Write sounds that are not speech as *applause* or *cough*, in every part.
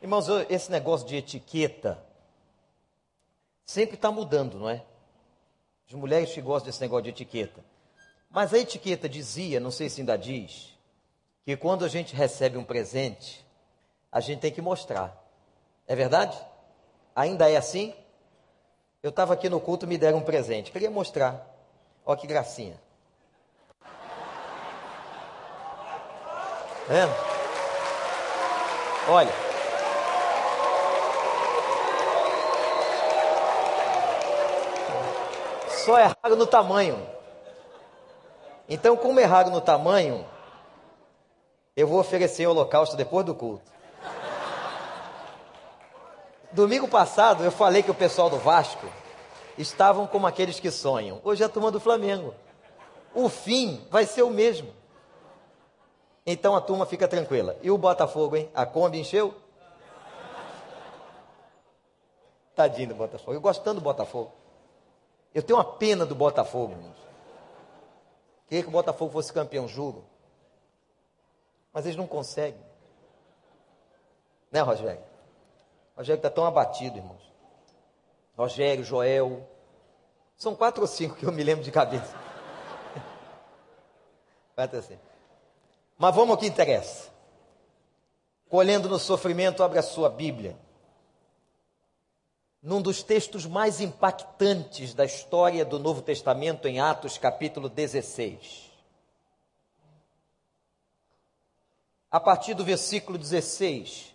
Irmãos, esse negócio de etiqueta sempre está mudando, não é? As mulheres que gostam desse negócio de etiqueta. Mas a etiqueta dizia, não sei se ainda diz, que quando a gente recebe um presente, a gente tem que mostrar. É verdade? Ainda é assim? Eu estava aqui no culto, me deram um presente. Queria mostrar. Olha que gracinha. É? Olha. Só raro no tamanho. Então, como raro no tamanho, eu vou oferecer o holocausto depois do culto. Domingo passado eu falei que o pessoal do Vasco estavam como aqueles que sonham. Hoje é a turma do Flamengo. O fim vai ser o mesmo. Então a turma fica tranquila. E o Botafogo, hein? A Kombi encheu? Tadinho do Botafogo. Eu gosto tanto do Botafogo. Eu tenho uma pena do Botafogo, irmãos. Queria que o Botafogo fosse campeão, juro. Mas eles não conseguem. Né, Rogério? Rogério está tão abatido, irmãos. Rogério, Joel. São quatro ou cinco que eu me lembro de cabeça. *laughs* Quatro assim. Mas vamos ao que interessa. Colhendo no sofrimento, abre a sua Bíblia. Num dos textos mais impactantes da história do Novo Testamento, em Atos capítulo 16. A partir do versículo 16,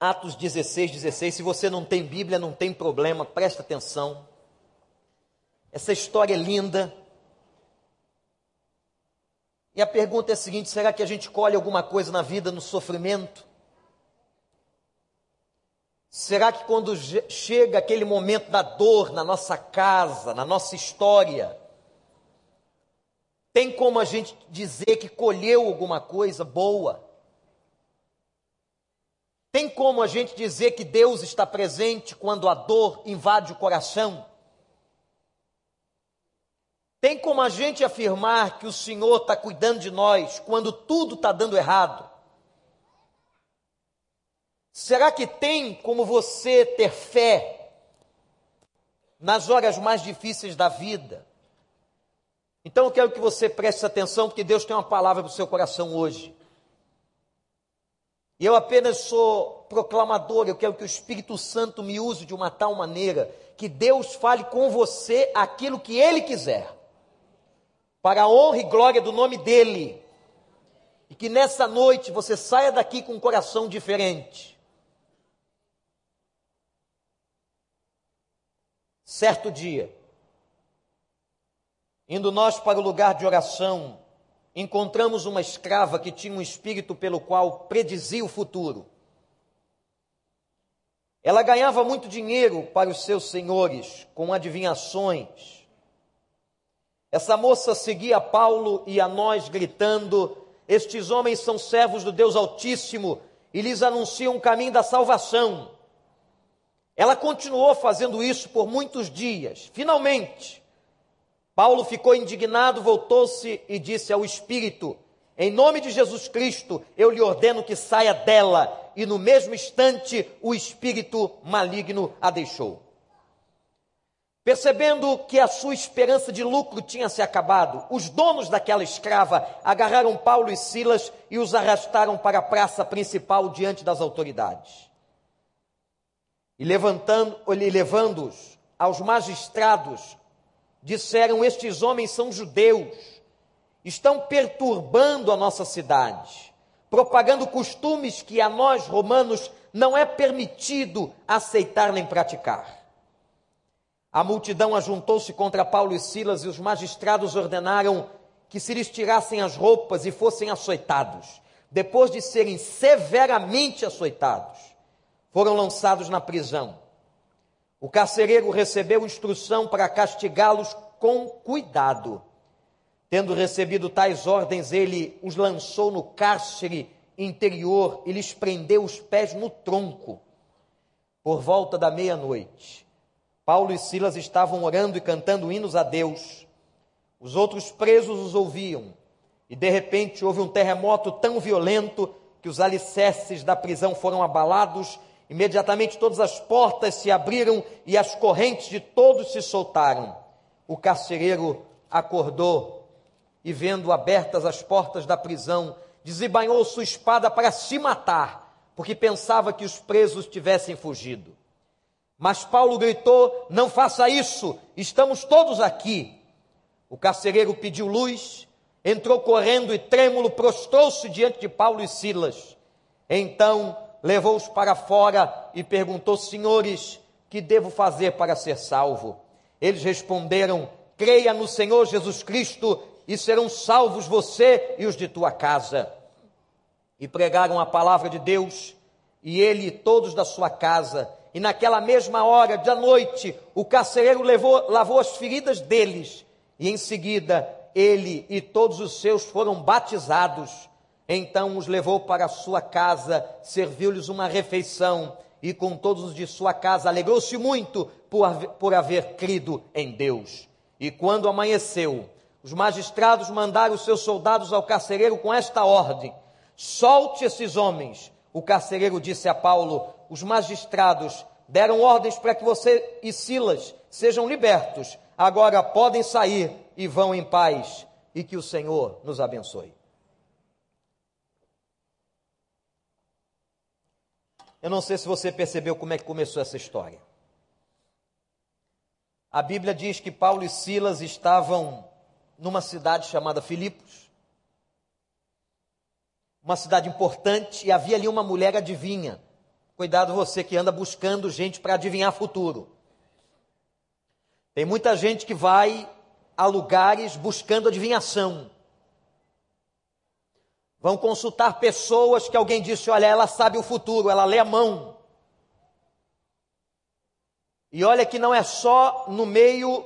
Atos 16, 16. Se você não tem Bíblia, não tem problema, presta atenção. Essa história é linda. E a pergunta é a seguinte: será que a gente colhe alguma coisa na vida no sofrimento? Será que quando chega aquele momento da dor na nossa casa, na nossa história, tem como a gente dizer que colheu alguma coisa boa? Tem como a gente dizer que Deus está presente quando a dor invade o coração? Tem como a gente afirmar que o Senhor está cuidando de nós quando tudo está dando errado? Será que tem como você ter fé nas horas mais difíceis da vida? Então eu quero que você preste atenção, porque Deus tem uma palavra para o seu coração hoje. E eu apenas sou proclamador, eu quero que o Espírito Santo me use de uma tal maneira que Deus fale com você aquilo que Ele quiser, para a honra e glória do nome dEle. E que nessa noite você saia daqui com um coração diferente. Certo dia, indo nós para o lugar de oração, encontramos uma escrava que tinha um espírito pelo qual predizia o futuro. Ela ganhava muito dinheiro para os seus senhores com adivinhações. Essa moça seguia Paulo e a nós gritando: Estes homens são servos do Deus Altíssimo e lhes anunciam o caminho da salvação. Ela continuou fazendo isso por muitos dias. Finalmente, Paulo ficou indignado, voltou-se e disse ao espírito: Em nome de Jesus Cristo, eu lhe ordeno que saia dela. E no mesmo instante, o espírito maligno a deixou. Percebendo que a sua esperança de lucro tinha se acabado, os donos daquela escrava agarraram Paulo e Silas e os arrastaram para a praça principal diante das autoridades. E levantando, levando-os aos magistrados, disseram: Estes homens são judeus, estão perturbando a nossa cidade, propagando costumes que a nós romanos não é permitido aceitar nem praticar. A multidão ajuntou-se contra Paulo e Silas e os magistrados ordenaram que se lhes tirassem as roupas e fossem açoitados. Depois de serem severamente açoitados, foram lançados na prisão. O carcereiro recebeu instrução para castigá-los com cuidado. Tendo recebido tais ordens, ele os lançou no cárcere interior e lhes prendeu os pés no tronco. Por volta da meia-noite, Paulo e Silas estavam orando e cantando hinos a Deus. Os outros presos os ouviam, e de repente houve um terremoto tão violento que os alicerces da prisão foram abalados, imediatamente todas as portas se abriram e as correntes de todos se soltaram. O carcereiro acordou e, vendo abertas as portas da prisão, desembainhou sua espada para se matar, porque pensava que os presos tivessem fugido. Mas Paulo gritou: Não faça isso, estamos todos aqui. O carcereiro pediu luz, entrou correndo e trêmulo prostrou-se diante de Paulo e Silas. Então levou-os para fora e perguntou: Senhores, que devo fazer para ser salvo? Eles responderam: Creia no Senhor Jesus Cristo e serão salvos você e os de tua casa. E pregaram a palavra de Deus, e ele e todos da sua casa. E naquela mesma hora da noite, o carcereiro levou, lavou as feridas deles, e em seguida ele e todos os seus foram batizados. Então os levou para sua casa, serviu-lhes uma refeição, e com todos os de sua casa alegrou-se muito por, por haver crido em Deus. E quando amanheceu, os magistrados mandaram os seus soldados ao carcereiro com esta ordem: solte esses homens. O carcereiro disse a Paulo: os magistrados deram ordens para que você e Silas sejam libertos. Agora podem sair e vão em paz, e que o Senhor nos abençoe. Eu não sei se você percebeu como é que começou essa história. A Bíblia diz que Paulo e Silas estavam numa cidade chamada Filipos, uma cidade importante, e havia ali uma mulher adivinha. Cuidado você que anda buscando gente para adivinhar futuro. Tem muita gente que vai a lugares buscando adivinhação. Vão consultar pessoas que alguém disse: olha, ela sabe o futuro, ela lê a mão. E olha que não é só no meio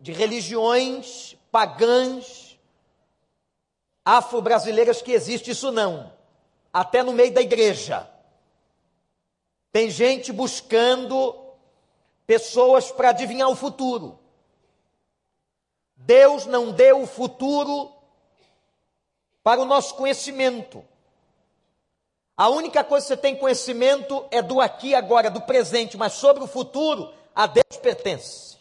de religiões pagãs, afro-brasileiras que existe isso, não. Até no meio da igreja. Tem gente buscando pessoas para adivinhar o futuro. Deus não deu o futuro para o nosso conhecimento. A única coisa que você tem conhecimento é do aqui e agora, do presente, mas sobre o futuro, a Deus pertence.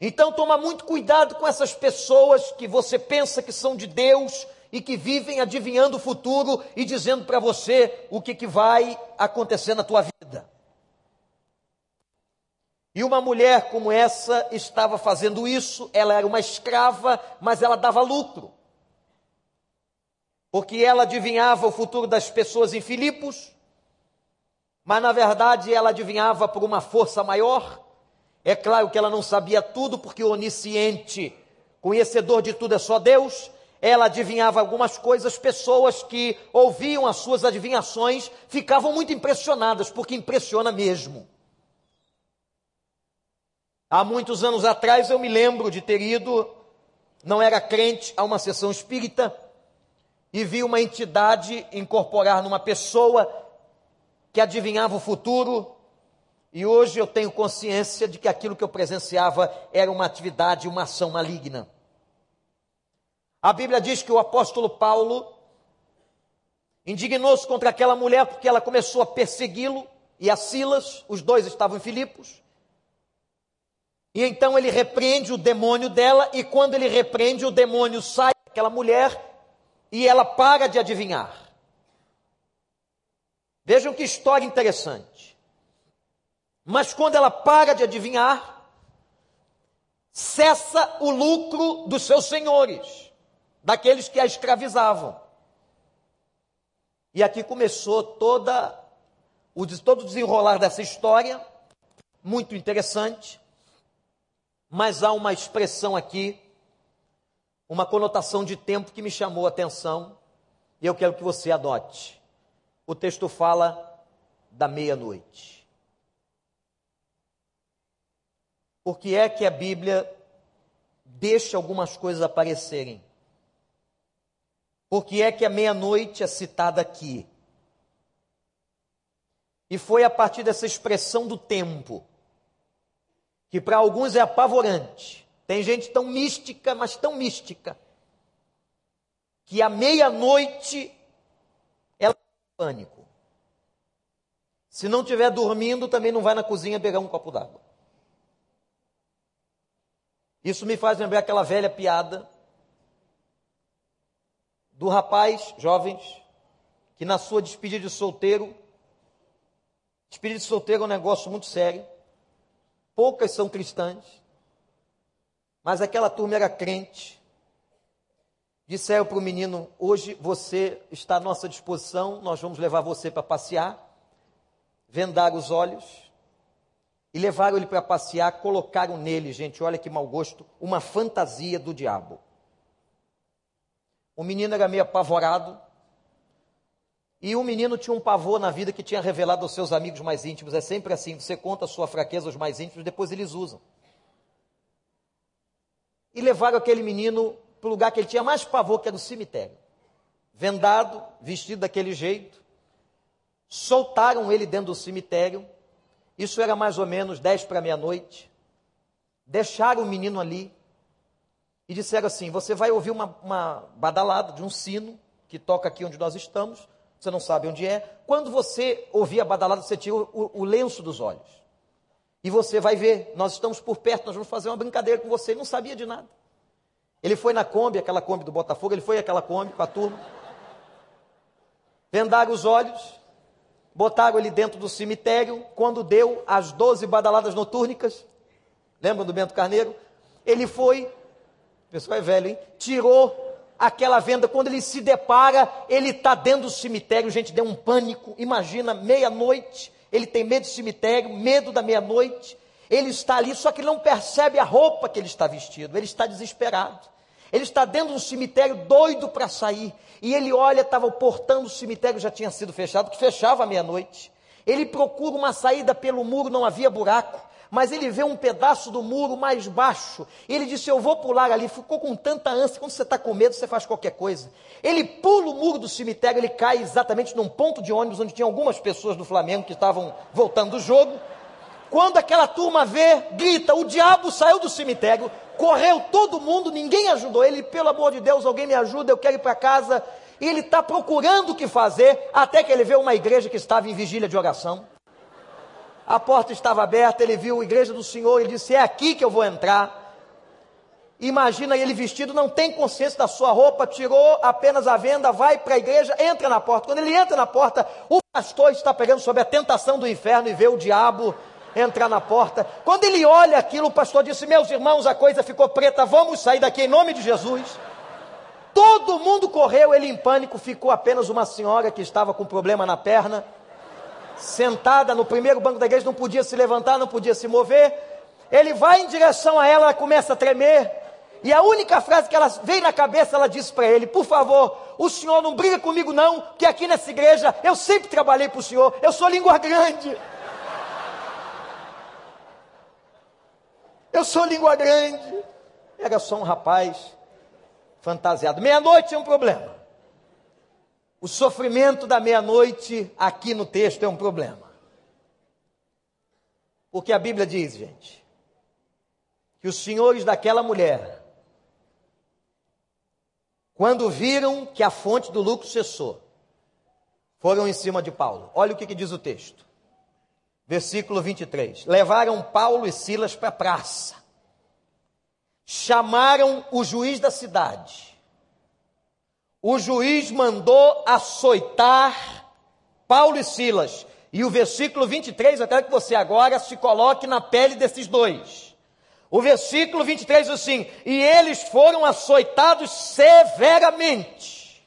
Então toma muito cuidado com essas pessoas que você pensa que são de Deus e que vivem adivinhando o futuro e dizendo para você o que, que vai acontecer na tua vida. E uma mulher como essa estava fazendo isso, ela era uma escrava, mas ela dava lucro. Porque ela adivinhava o futuro das pessoas em Filipos, mas na verdade ela adivinhava por uma força maior. É claro que ela não sabia tudo, porque o onisciente, conhecedor de tudo é só Deus. Ela adivinhava algumas coisas, pessoas que ouviam as suas adivinhações ficavam muito impressionadas, porque impressiona mesmo. Há muitos anos atrás eu me lembro de ter ido, não era crente, a uma sessão espírita e vi uma entidade incorporar numa pessoa que adivinhava o futuro. E hoje eu tenho consciência de que aquilo que eu presenciava era uma atividade, uma ação maligna. A Bíblia diz que o apóstolo Paulo indignou-se contra aquela mulher porque ela começou a persegui-lo e a Silas, os dois estavam em Filipos. E então ele repreende o demônio dela, e quando ele repreende, o demônio sai daquela mulher e ela para de adivinhar. Vejam que história interessante. Mas quando ela para de adivinhar, cessa o lucro dos seus senhores, daqueles que a escravizavam. E aqui começou toda o todo o desenrolar dessa história, muito interessante. Mas há uma expressão aqui, uma conotação de tempo que me chamou a atenção e eu quero que você adote. O texto fala da meia-noite. Por que é que a Bíblia deixa algumas coisas aparecerem? Por que é que a meia-noite é citada aqui? E foi a partir dessa expressão do tempo que para alguns é apavorante. Tem gente tão mística, mas tão mística, que à meia-noite pânico. Se não estiver dormindo, também não vai na cozinha pegar um copo d'água. Isso me faz lembrar aquela velha piada do rapaz, jovens, que na sua despedida de solteiro, despedida de solteiro é um negócio muito sério, poucas são cristãs, mas aquela turma era crente. Disseram para o menino: hoje você está à nossa disposição, nós vamos levar você para passear, vendar os olhos, e levaram ele para passear, colocaram nele, gente, olha que mau gosto, uma fantasia do diabo. O menino era meio apavorado, e o menino tinha um pavor na vida que tinha revelado aos seus amigos mais íntimos. É sempre assim: você conta a sua fraqueza aos mais íntimos, depois eles usam. E levaram aquele menino para o lugar que ele tinha mais pavor, que era o cemitério. Vendado, vestido daquele jeito. Soltaram ele dentro do cemitério. Isso era mais ou menos dez para meia-noite. Deixaram o menino ali e disseram assim: Você vai ouvir uma, uma badalada de um sino que toca aqui onde nós estamos você não sabe onde é. Quando você ouvir a badalada, você tira o, o, lenço dos olhos. E você vai ver, nós estamos por perto, nós vamos fazer uma brincadeira com você. Ele não sabia de nada. Ele foi na Kombi, aquela Kombi do Botafogo, ele foi aquela Kombi com a turma. Vendaram os olhos, botaram ele dentro do cemitério. Quando deu as 12 badaladas notúrnicas, lembram do Bento Carneiro? Ele foi, o pessoal é velho, hein? Tirou aquela venda, quando ele se depara, ele está dentro do cemitério, gente, deu um pânico. Imagina, meia-noite, ele tem medo do cemitério, medo da meia-noite. Ele está ali, só que ele não percebe a roupa que ele está vestido, ele está desesperado. Ele está dentro do cemitério, doido para sair. E ele olha, estava o portão do cemitério já tinha sido fechado, que fechava à meia-noite. Ele procura uma saída pelo muro, não havia buraco mas ele vê um pedaço do muro mais baixo. Ele disse: Eu vou pular ali. Ficou com tanta ânsia. Quando você está com medo, você faz qualquer coisa. Ele pula o muro do cemitério, ele cai exatamente num ponto de ônibus onde tinha algumas pessoas do Flamengo que estavam voltando do jogo. Quando aquela turma vê, grita: O diabo saiu do cemitério. Correu todo mundo, ninguém ajudou ele. Pelo amor de Deus, alguém me ajuda, eu quero ir para casa. E ele está procurando o que fazer, até que ele vê uma igreja que estava em vigília de oração a porta estava aberta, ele viu a igreja do Senhor, ele disse: É aqui que eu vou entrar. Imagina ele vestido, não tem consciência da sua roupa, tirou apenas a venda, vai para a igreja, entra na porta. Quando ele entra na porta, o pastor está pegando sobre a tentação do inferno e vê o diabo entrar na porta. Quando ele olha aquilo, o pastor disse: Meus irmãos, a coisa ficou preta, vamos sair daqui em nome de Jesus. Todo mundo correu, ele em pânico, ficou apenas uma senhora que estava com problema na perna sentada no primeiro banco da igreja, não podia se levantar, não podia se mover. Ele vai em direção a ela, ela começa a tremer. E a única frase que ela vem na cabeça, ela diz para ele: Por favor, o senhor não briga comigo, não, que aqui nessa igreja eu sempre trabalhei para o senhor, eu sou língua grande. Eu sou língua grande. Era só um rapaz fantasiado. Meia-noite tinha um problema. O sofrimento da meia-noite aqui no texto é um problema. Porque a Bíblia diz, gente, que os senhores daquela mulher, quando viram que a fonte do lucro cessou, foram em cima de Paulo. Olha o que, que diz o texto. Versículo 23. Levaram Paulo e Silas para a praça. Chamaram o juiz da cidade o juiz mandou açoitar Paulo e Silas. E o versículo 23, eu quero que você agora se coloque na pele desses dois. O versículo 23 diz assim: E eles foram açoitados severamente,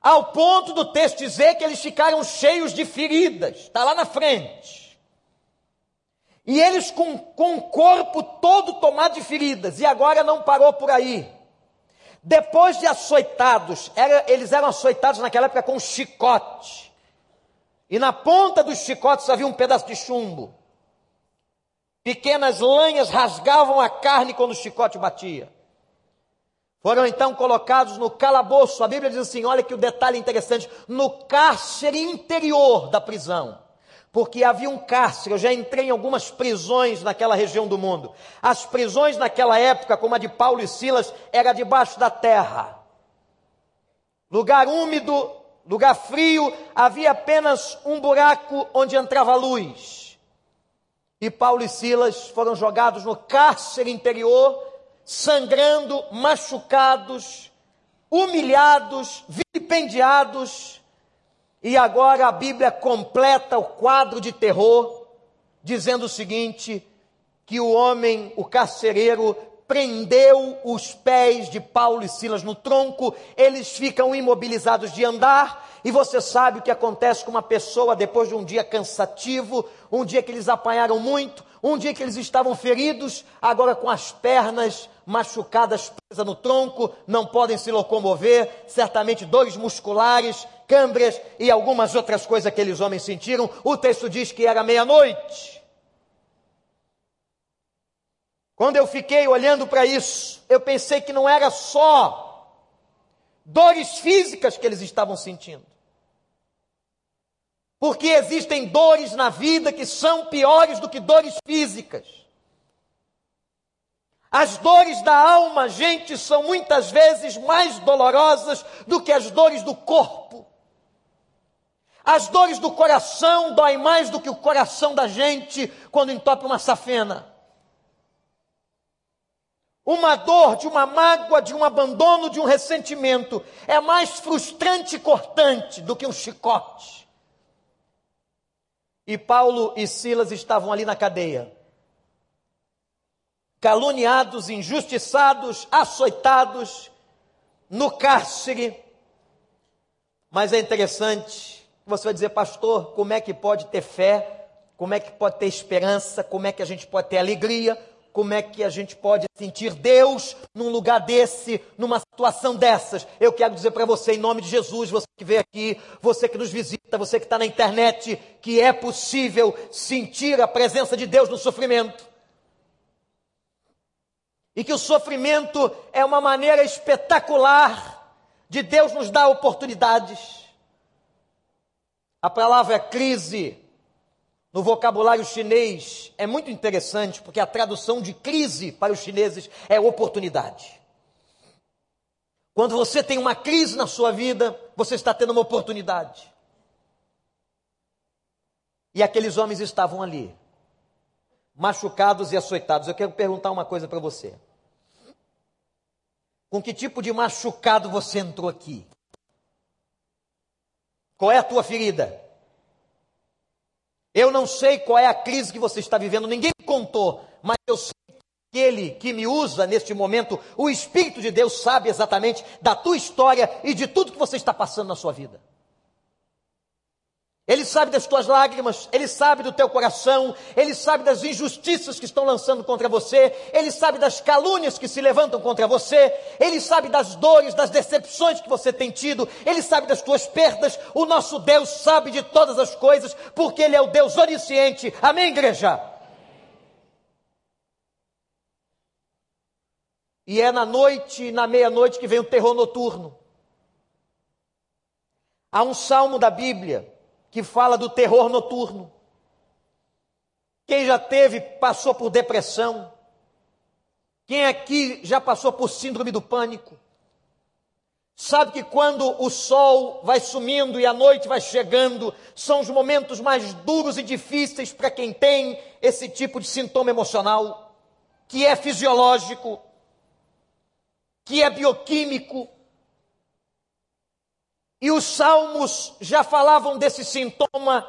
ao ponto do texto dizer que eles ficaram cheios de feridas, está lá na frente. E eles com, com o corpo todo tomado de feridas, e agora não parou por aí. Depois de açoitados, era, eles eram açoitados naquela época com chicote. E na ponta dos chicotes havia um pedaço de chumbo. Pequenas lanhas rasgavam a carne quando o chicote batia. Foram então colocados no calabouço. A Bíblia diz assim: olha que o detalhe interessante: no cárcere interior da prisão porque havia um cárcere. Eu já entrei em algumas prisões naquela região do mundo. As prisões naquela época, como a de Paulo e Silas, era debaixo da terra. Lugar úmido, lugar frio, havia apenas um buraco onde entrava luz. E Paulo e Silas foram jogados no cárcere interior, sangrando, machucados, humilhados, vilipendiados. E agora a Bíblia completa o quadro de terror, dizendo o seguinte: que o homem, o carcereiro, prendeu os pés de Paulo e Silas no tronco, eles ficam imobilizados de andar, e você sabe o que acontece com uma pessoa depois de um dia cansativo, um dia que eles apanharam muito, um dia que eles estavam feridos, agora com as pernas machucadas presas no tronco, não podem se locomover, certamente dores musculares, câmbrias e algumas outras coisas que aqueles homens sentiram. O texto diz que era meia-noite. Quando eu fiquei olhando para isso, eu pensei que não era só dores físicas que eles estavam sentindo. Porque existem dores na vida que são piores do que dores físicas. As dores da alma, gente, são muitas vezes mais dolorosas do que as dores do corpo. As dores do coração doem mais do que o coração da gente quando entope uma safena uma dor, de uma mágoa, de um abandono, de um ressentimento, é mais frustrante e cortante do que um chicote. E Paulo e Silas estavam ali na cadeia, caluniados, injustiçados, açoitados, no cárcere. Mas é interessante, você vai dizer, pastor, como é que pode ter fé? Como é que pode ter esperança? Como é que a gente pode ter alegria? Como é que a gente pode sentir Deus num lugar desse, numa situação dessas? Eu quero dizer para você, em nome de Jesus, você que veio aqui, você que nos visita, você que está na internet, que é possível sentir a presença de Deus no sofrimento. E que o sofrimento é uma maneira espetacular de Deus nos dar oportunidades. A palavra crise no vocabulário chinês é muito interessante, porque a tradução de crise para os chineses é oportunidade. Quando você tem uma crise na sua vida, você está tendo uma oportunidade. E aqueles homens estavam ali, machucados e açoitados. Eu quero perguntar uma coisa para você. Com que tipo de machucado você entrou aqui? Qual é a tua ferida? Eu não sei qual é a crise que você está vivendo, ninguém me contou, mas eu sei que Ele que me usa neste momento, o Espírito de Deus sabe exatamente da tua história e de tudo que você está passando na sua vida. Ele sabe das tuas lágrimas, ele sabe do teu coração, ele sabe das injustiças que estão lançando contra você, ele sabe das calúnias que se levantam contra você, ele sabe das dores, das decepções que você tem tido, ele sabe das tuas perdas. O nosso Deus sabe de todas as coisas, porque ele é o Deus onisciente. Amém, igreja? E é na noite, na meia-noite, que vem o terror noturno. Há um salmo da Bíblia que fala do terror noturno. Quem já teve, passou por depressão. Quem aqui já passou por síndrome do pânico? Sabe que quando o sol vai sumindo e a noite vai chegando, são os momentos mais duros e difíceis para quem tem esse tipo de sintoma emocional, que é fisiológico, que é bioquímico, e os salmos já falavam desse sintoma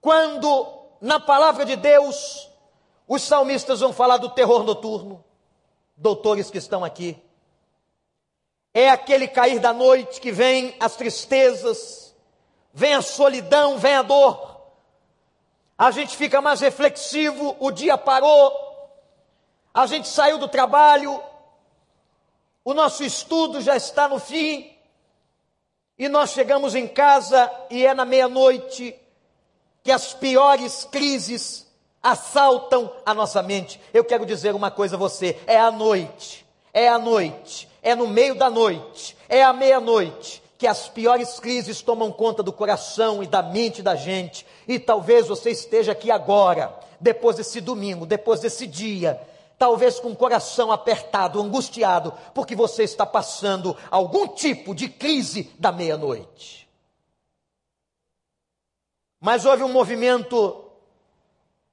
quando, na palavra de Deus, os salmistas vão falar do terror noturno. Doutores que estão aqui. É aquele cair da noite que vem as tristezas, vem a solidão, vem a dor. A gente fica mais reflexivo, o dia parou, a gente saiu do trabalho, o nosso estudo já está no fim, e nós chegamos em casa e é na meia-noite que as piores crises assaltam a nossa mente. Eu quero dizer uma coisa a você: é a noite, é a noite, é no meio da noite, é a meia-noite que as piores crises tomam conta do coração e da mente da gente. E talvez você esteja aqui agora, depois desse domingo, depois desse dia, talvez com o coração apertado, angustiado, porque você está passando algum tipo de crise da meia-noite. Mas houve um movimento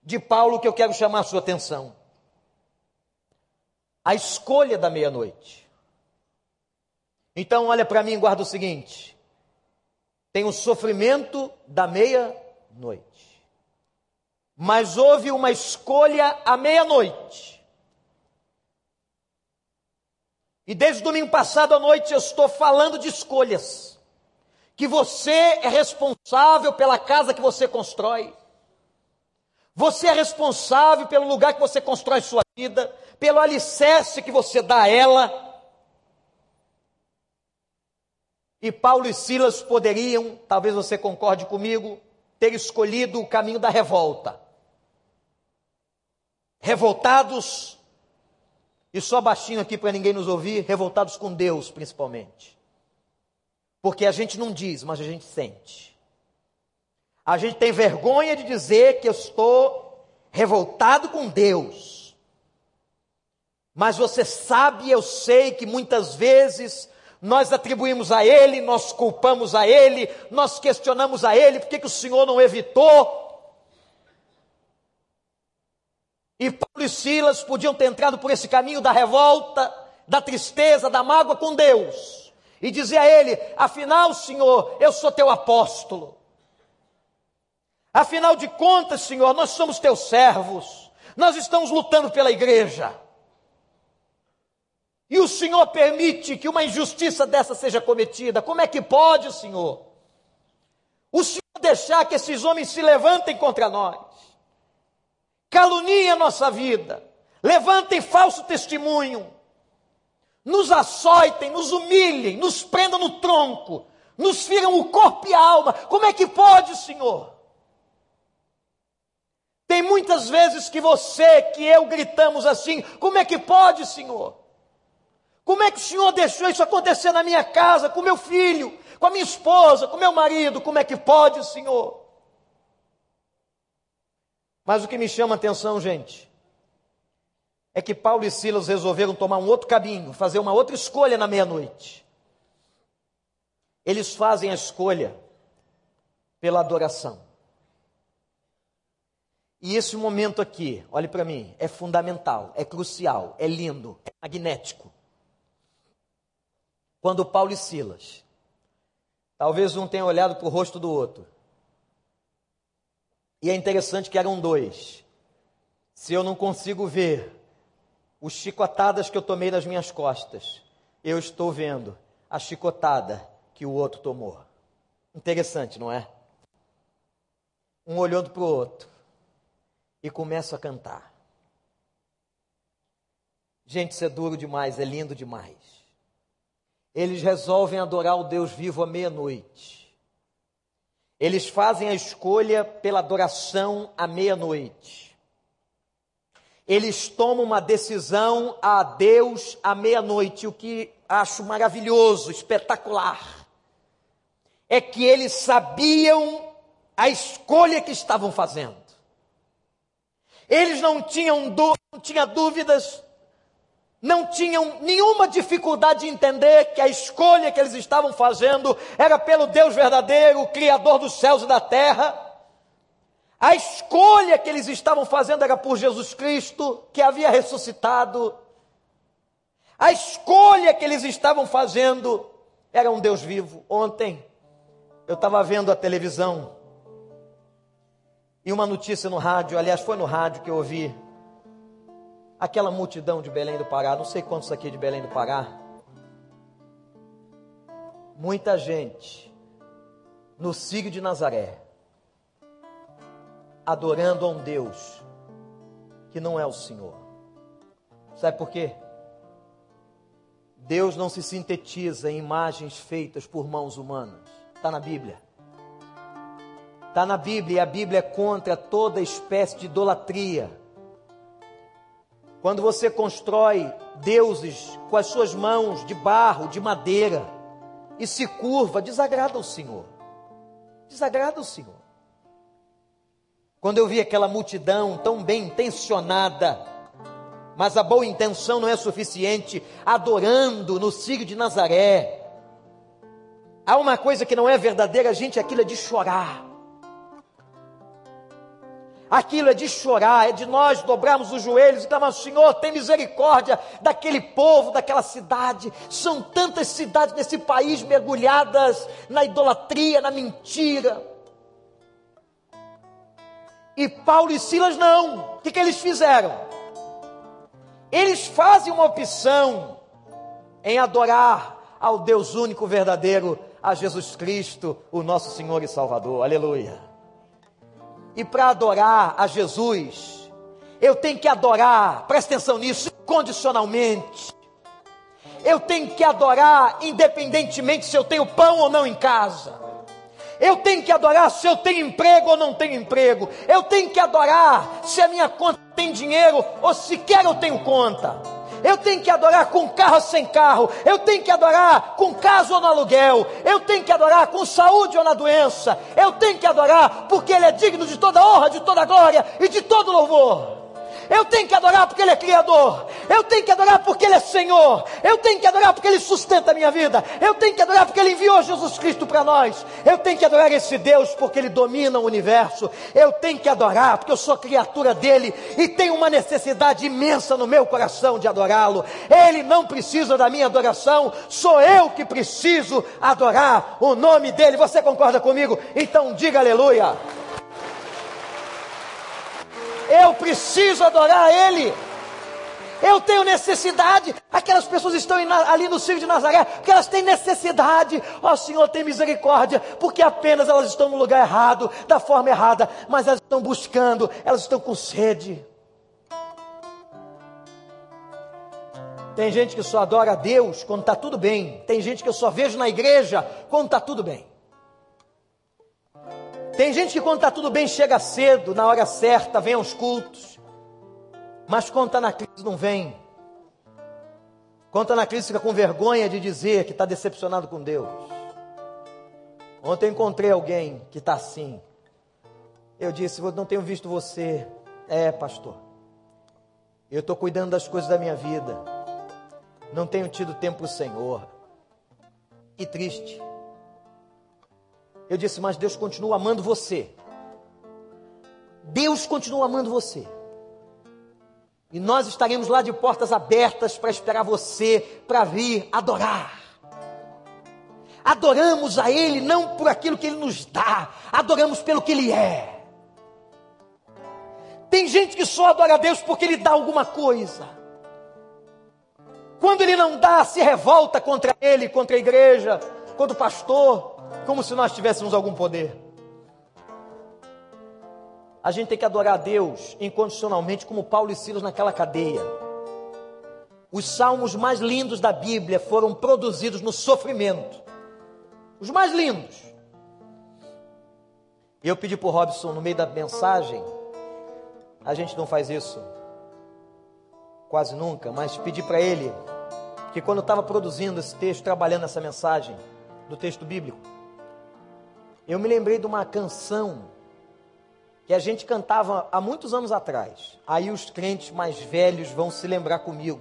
de Paulo que eu quero chamar a sua atenção. A escolha da meia-noite. Então, olha para mim e guarda o seguinte: tem o sofrimento da meia-noite. Mas houve uma escolha à meia-noite. E desde domingo passado à noite eu estou falando de escolhas. Que você é responsável pela casa que você constrói. Você é responsável pelo lugar que você constrói sua vida, pelo alicerce que você dá a ela. E Paulo e Silas poderiam, talvez você concorde comigo, ter escolhido o caminho da revolta. Revoltados, e só baixinho aqui para ninguém nos ouvir, revoltados com Deus principalmente. Porque a gente não diz, mas a gente sente. A gente tem vergonha de dizer que eu estou revoltado com Deus. Mas você sabe, eu sei que muitas vezes nós atribuímos a Ele, nós culpamos a Ele, nós questionamos a Ele, por que, que o Senhor não evitou? E Paulo e Silas podiam ter entrado por esse caminho da revolta, da tristeza, da mágoa com Deus, e dizer a Ele: afinal, Senhor, eu sou teu apóstolo. Afinal de contas, Senhor, nós somos teus servos, nós estamos lutando pela igreja. E o Senhor permite que uma injustiça dessa seja cometida. Como é que pode, Senhor? O Senhor deixar que esses homens se levantem contra nós, caluniem a nossa vida, levantem falso testemunho, nos açoitem, nos humilhem, nos prendam no tronco, nos firam o corpo e a alma. Como é que pode, Senhor? Tem muitas vezes que você, que eu gritamos assim: como é que pode, Senhor? Como é que o Senhor deixou isso acontecer na minha casa, com meu filho, com a minha esposa, com meu marido? Como é que pode, Senhor? Mas o que me chama a atenção, gente, é que Paulo e Silas resolveram tomar um outro caminho, fazer uma outra escolha na meia-noite. Eles fazem a escolha pela adoração. E esse momento aqui, olhe para mim, é fundamental, é crucial, é lindo, é magnético quando Paulo e Silas, talvez um tenha olhado para o rosto do outro, e é interessante que eram dois. Se eu não consigo ver os chicotadas que eu tomei nas minhas costas, eu estou vendo a chicotada que o outro tomou. Interessante, não é? Um olhando para o outro e começa a cantar. Gente, isso é duro demais, é lindo demais eles resolvem adorar o Deus vivo à meia-noite. Eles fazem a escolha pela adoração à meia-noite. Eles tomam uma decisão a Deus à meia-noite. O que acho maravilhoso, espetacular, é que eles sabiam a escolha que estavam fazendo. Eles não tinham, não tinham dúvidas não tinham nenhuma dificuldade de entender que a escolha que eles estavam fazendo era pelo Deus verdadeiro, Criador dos céus e da terra. A escolha que eles estavam fazendo era por Jesus Cristo, que havia ressuscitado. A escolha que eles estavam fazendo era um Deus vivo. Ontem eu estava vendo a televisão e uma notícia no rádio, aliás, foi no rádio que eu ouvi aquela multidão de Belém do Pará, não sei quantos aqui de Belém do Pará. Muita gente no Círio de Nazaré, adorando a um Deus que não é o Senhor. Sabe por quê? Deus não se sintetiza em imagens feitas por mãos humanas. Está na Bíblia. Está na Bíblia e a Bíblia é contra toda espécie de idolatria quando você constrói deuses com as suas mãos de barro, de madeira, e se curva, desagrada o Senhor. Desagrada o Senhor. Quando eu vi aquela multidão tão bem intencionada, Mas a boa intenção não é suficiente. Adorando no Círio de Nazaré. Há uma coisa que não é verdadeira, gente, aquilo é de chorar. Aquilo é de chorar, é de nós dobrarmos os joelhos e clamar: Senhor, tem misericórdia daquele povo, daquela cidade. São tantas cidades nesse país mergulhadas na idolatria, na mentira. E Paulo e Silas não. O que, que eles fizeram? Eles fazem uma opção em adorar ao Deus único verdadeiro, a Jesus Cristo, o nosso Senhor e Salvador. Aleluia. E para adorar a Jesus, eu tenho que adorar, presta atenção nisso, condicionalmente. Eu tenho que adorar independentemente se eu tenho pão ou não em casa. Eu tenho que adorar se eu tenho emprego ou não tenho emprego. Eu tenho que adorar se a minha conta tem dinheiro ou sequer eu tenho conta. Eu tenho que adorar com carro ou sem carro. Eu tenho que adorar com casa ou no aluguel. Eu tenho que adorar com saúde ou na doença. Eu tenho que adorar porque Ele é digno de toda honra, de toda glória e de todo louvor. Eu tenho que adorar porque Ele é Criador. Eu tenho que adorar porque Ele é Senhor. Eu tenho que adorar porque Ele sustenta a minha vida. Eu tenho que adorar porque Ele enviou Jesus Cristo para nós. Eu tenho que adorar esse Deus porque Ele domina o universo. Eu tenho que adorar porque eu sou criatura dele e tenho uma necessidade imensa no meu coração de adorá-lo. Ele não precisa da minha adoração, sou eu que preciso adorar o nome dele. Você concorda comigo? Então diga aleluia. Eu preciso adorar Ele. Eu tenho necessidade. Aquelas pessoas estão ali no Ciro de Nazaré, porque elas têm necessidade. Ó oh, Senhor, tem misericórdia, porque apenas elas estão no lugar errado, da forma errada, mas elas estão buscando, elas estão com sede. Tem gente que só adora a Deus quando está tudo bem. Tem gente que eu só vejo na igreja quando está tudo bem. Tem gente que quando está tudo bem chega cedo, na hora certa, vem aos cultos. Mas quando está na crise não vem. Quando está na crise fica com vergonha de dizer que está decepcionado com Deus. Ontem eu encontrei alguém que está assim. Eu disse, não tenho visto você. É, pastor. Eu estou cuidando das coisas da minha vida. Não tenho tido tempo para o Senhor. E triste. Eu disse, mas Deus continua amando você. Deus continua amando você. E nós estaremos lá de portas abertas para esperar você, para vir adorar. Adoramos a Ele não por aquilo que Ele nos dá, adoramos pelo que Ele é. Tem gente que só adora a Deus porque Ele dá alguma coisa. Quando Ele não dá, se revolta contra Ele, contra a igreja, contra o pastor como se nós tivéssemos algum poder. A gente tem que adorar a Deus incondicionalmente, como Paulo e Silas naquela cadeia. Os salmos mais lindos da Bíblia foram produzidos no sofrimento. Os mais lindos. Eu pedi para o Robson, no meio da mensagem, a gente não faz isso quase nunca, mas pedi para ele que quando estava produzindo esse texto, trabalhando essa mensagem do texto bíblico, eu me lembrei de uma canção que a gente cantava há muitos anos atrás. Aí os crentes mais velhos vão se lembrar comigo.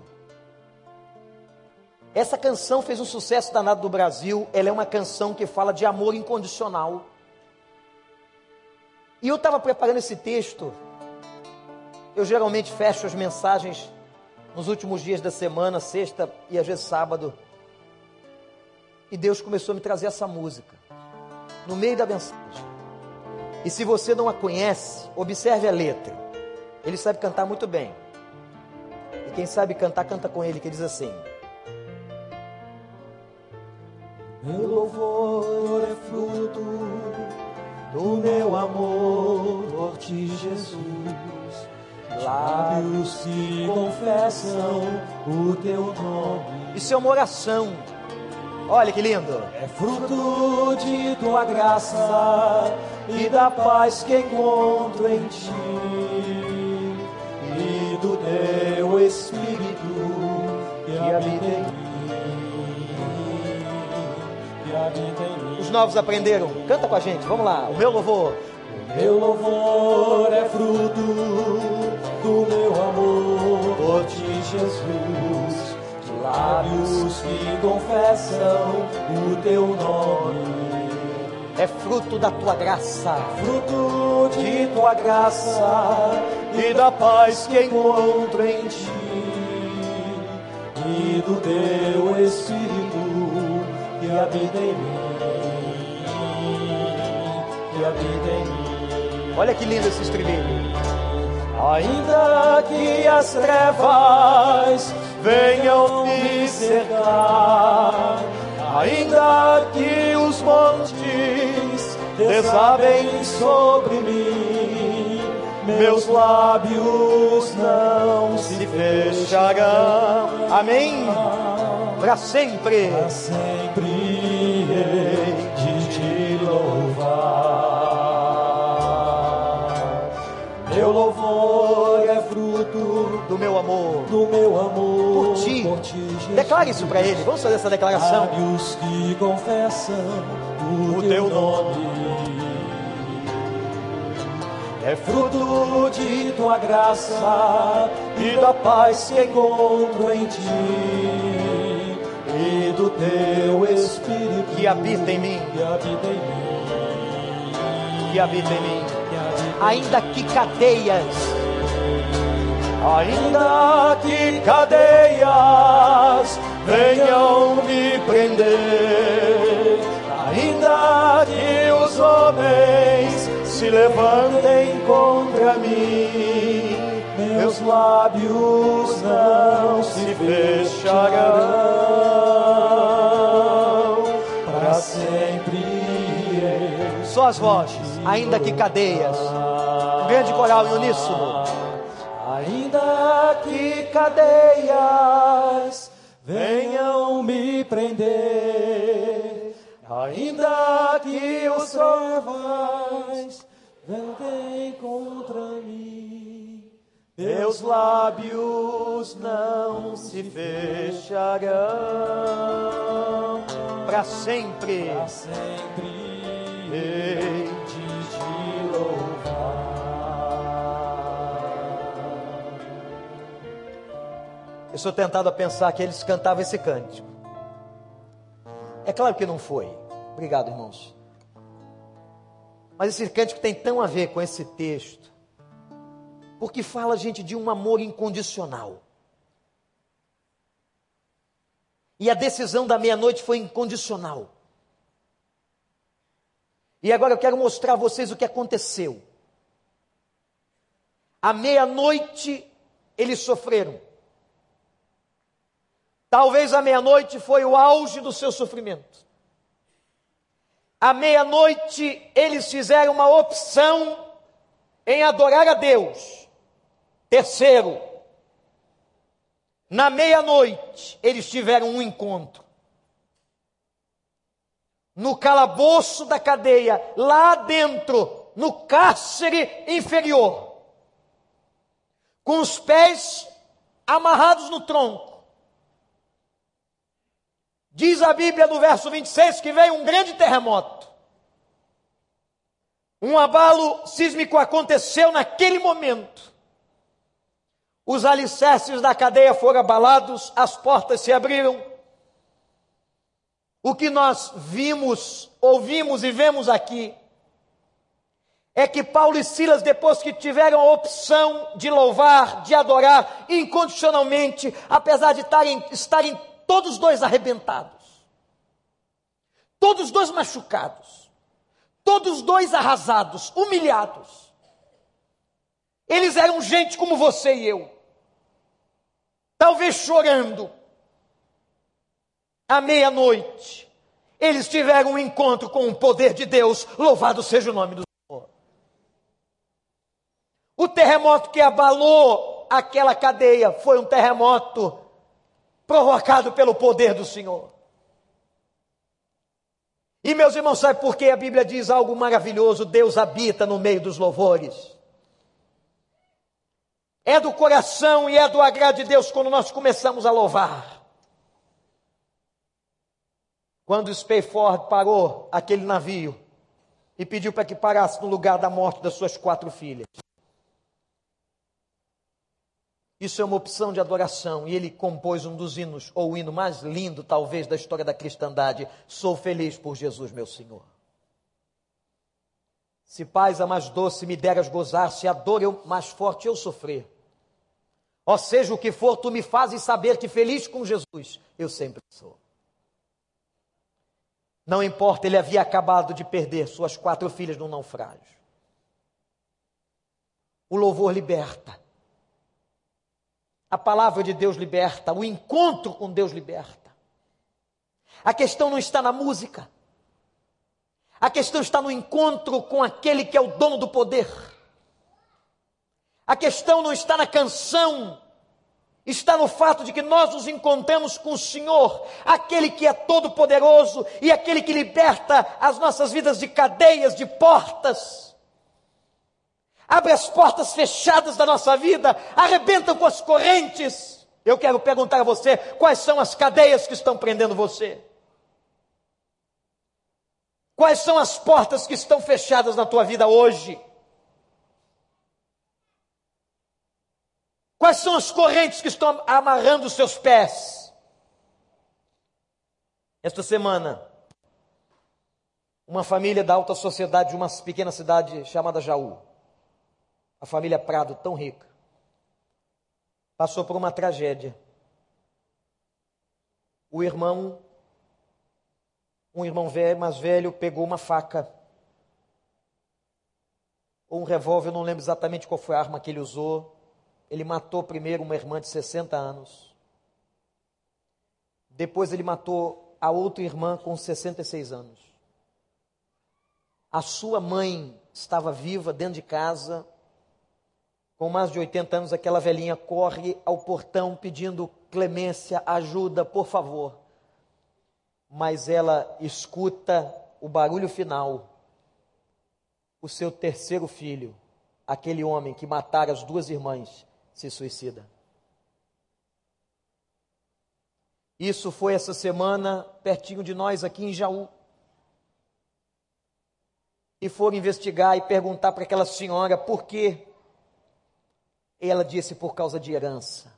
Essa canção fez um sucesso danado no Brasil. Ela é uma canção que fala de amor incondicional. E eu estava preparando esse texto. Eu geralmente fecho as mensagens nos últimos dias da semana, sexta e às vezes sábado. E Deus começou a me trazer essa música no meio da mensagem. E se você não a conhece, observe a letra. Ele sabe cantar muito bem. E quem sabe cantar, canta com ele, que diz assim: Meu louvor é fruto do meu amor por ti, Jesus. Lábios que confessam o teu nome. Isso é uma oração Olha que lindo. É fruto de tua graça e da paz que encontro em ti e do teu Espírito que habita em mim. Que habita em mim. Os novos aprenderam. Canta com a gente. Vamos lá. O meu louvor. O meu louvor é fruto do meu amor por ti Jesus, lábios que confessam o teu nome. É fruto da tua graça, fruto de tua graça e da paz que encontro em ti e do teu Espírito que habita em mim, que habita em mim. Olha que lindo esse estribilho. Ainda que as trevas venham me cercar, ainda que os montes desabem sobre mim, meus lábios não se fecharão. Amém. Para sempre. Para sempre do meu amor, do meu amor por ti. por ti. Declare isso para ele. Vamos fazer essa declaração. Lábios que confessam o, O teu, teu nome. É fruto de tua graça e da paz que encontro em ti e do teu Espírito Que habita em mim. que habita em mim, Que habita em mim. Ainda que cadeias Ainda que cadeias venham me prender, ainda que os homens se levantem contra mim, meus lábios não se fecharão para sempre. Só as vozes, ainda que cadeias. Grande coral em uníssono. Ainda que cadeias venham me prender, ainda que os trevas ventem contra mim, meus lábios não se fecharão. Para sempre. para sempre. Hei Eu sou tentado a pensar que eles cantavam esse cântico. É claro que não foi. Obrigado, irmãos. Mas esse cântico tem tão a ver com esse texto. Porque fala, gente, de um amor incondicional. E a decisão da meia-noite foi incondicional. E agora eu quero mostrar a vocês o que aconteceu. À meia-noite eles sofreram. Talvez a meia-noite foi o auge do seu sofrimento. À meia-noite eles fizeram uma opção em adorar a Deus. Terceiro, na meia-noite eles tiveram um encontro. No calabouço da cadeia, lá dentro, no cárcere inferior, com os pés amarrados no tronco. Diz a Bíblia no verso 26 que veio um grande terremoto. Um abalo sísmico aconteceu naquele momento. Os alicerces da cadeia foram abalados, as portas se abriram. O que nós vimos, ouvimos e vemos aqui é que Paulo e Silas, depois que tiveram a opção de louvar, de adorar incondicionalmente, apesar de estarem, todos dois arrebentados, todos dois machucados, todos dois arrasados, humilhados. Eles eram gente como você e eu, talvez chorando. À meia-noite, eles tiveram um encontro com o poder de Deus, louvado seja o nome do Senhor. O terremoto que abalou aquela cadeia foi um terremoto provocado pelo poder do Senhor. E meus irmãos, sabe por que a Bíblia diz algo maravilhoso? Deus habita no meio dos louvores. É do coração e é do agrado de Deus quando nós começamos a louvar. Quando Spafford parou aquele navio e pediu para que parasse no lugar da morte das suas quatro filhas. Isso é uma opção de adoração. E ele compôs um dos hinos, ou o hino mais lindo, talvez, da história da cristandade. Sou feliz por Jesus, meu Senhor. Se paz a mais doce me deras gozar, se a dor eu mais forte eu sofrer. Ó seja o que for, tu me fazes saber que feliz com Jesus eu sempre sou. Não importa, ele havia acabado de perder suas quatro filhas no naufrágio. O louvor liberta. A palavra de Deus liberta. O encontro com Deus liberta. A questão não está na música. A questão está no encontro com aquele que é o dono do poder. A questão não está na canção, está no fato de que nós nos encontramos com o Senhor, aquele que é todo-poderoso e aquele que liberta as nossas vidas de cadeias, de portas. Abre as portas fechadas da nossa vida, arrebenta com as correntes. Eu quero perguntar a você: quais são as cadeias que estão prendendo você? Quais são as portas que estão fechadas na tua vida hoje? Quais são as correntes que estão amarrando os seus pés? Esta semana, uma família da alta sociedade de uma pequena cidade chamada Jaú, a família Prado, tão rica, passou por uma tragédia. O irmão, um irmão velho, mais velho, pegou uma faca ou um revólver, não lembro exatamente qual foi a arma que ele usou, ele matou primeiro uma irmã de 60 anos. Depois ele matou a outra irmã com 66 anos. A sua mãe estava viva dentro de casa, com mais de 80 anos. Aquela velhinha corre ao portão pedindo clemência, ajuda, por favor. Mas ela escuta o barulho final. O seu terceiro filho, aquele homem que matara as duas irmãs, se suicida. Isso foi essa semana, pertinho de nós, aqui em Jaú. E foram investigar e perguntar para aquela senhora por quê. Ela disse por causa de herança.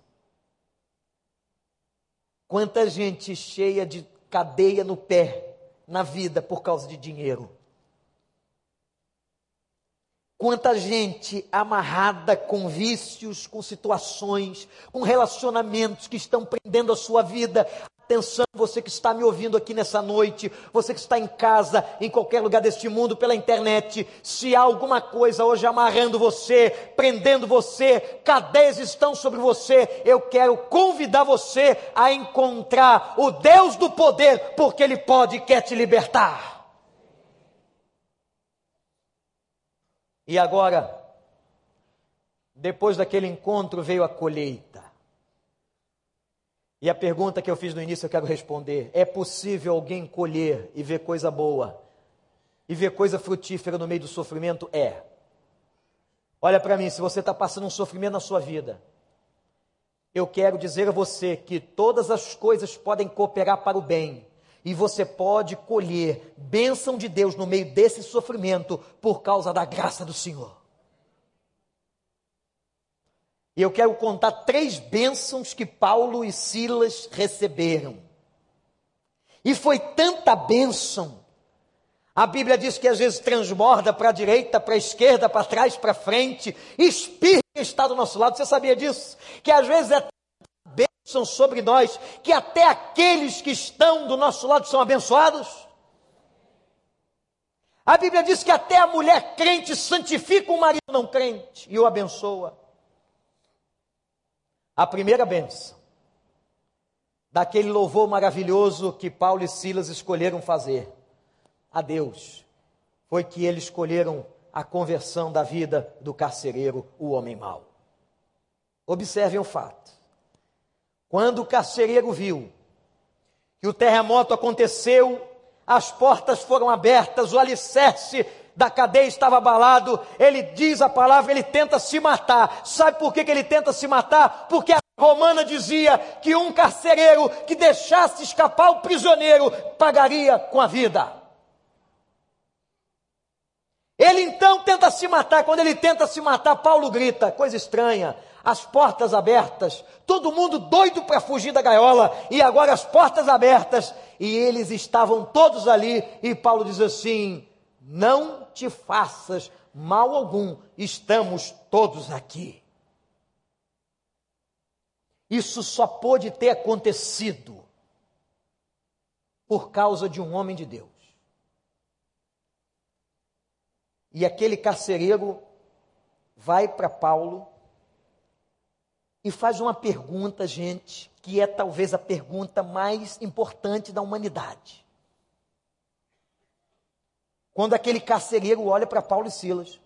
Quanta gente cheia de cadeia no pé na vida por causa de dinheiro. Quanta gente amarrada com vícios, com situações, com relacionamentos que estão prendendo a sua vida. Atenção, você que está me ouvindo aqui nessa noite, você que está em casa, em qualquer lugar deste mundo, pela internet, se há alguma coisa hoje amarrando você, prendendo você, cadeias estão sobre você, eu quero convidar você a encontrar o Deus do poder, porque Ele pode e quer te libertar. E agora, depois daquele encontro, veio a colheita. E a pergunta que eu fiz no início eu quero responder: é possível alguém colher e ver coisa boa? E ver coisa frutífera no meio do sofrimento? É. Olha para mim, se você está passando um sofrimento na sua vida, eu quero dizer a você que todas as coisas podem cooperar para o bem e você pode colher bênção de Deus no meio desse sofrimento por causa da graça do Senhor. E eu quero contar três bênçãos que Paulo e Silas receberam. E foi tanta bênção. A Bíblia diz que às vezes transborda para a direita, para a esquerda, para trás, para frente. Espírito está do nosso lado. Você sabia disso? Que às vezes é são sobre nós, que até aqueles que estão do nosso lado são abençoados. A Bíblia diz que até a mulher crente santifica o marido não crente e o abençoa. A primeira benção, daquele louvor maravilhoso que Paulo e Silas escolheram fazer a Deus, foi que eles escolheram a conversão da vida do carcereiro, o homem mau. Observem o fato. Quando o carcereiro viu que o terremoto aconteceu, as portas foram abertas, o alicerce da cadeia estava abalado, ele diz a palavra, ele tenta se matar. Sabe por que, que ele tenta se matar? Porque a romana dizia que um carcereiro que deixasse escapar o prisioneiro pagaria com a vida. Ele então tenta se matar. Quando ele tenta se matar, Paulo grita, coisa estranha. as portas abertas, todo mundo doido para fugir da gaiola, e agora as portas abertas, e eles estavam todos ali, e Paulo diz assim: Não te faças mal algum, estamos todos aqui. Isso só pôde ter acontecido por causa de um homem de Deus. E aquele carcereiro vai para Paulo e faz uma pergunta, gente, que é talvez a pergunta mais importante da humanidade. Quando aquele carcereiro olha para Paulo e Silas,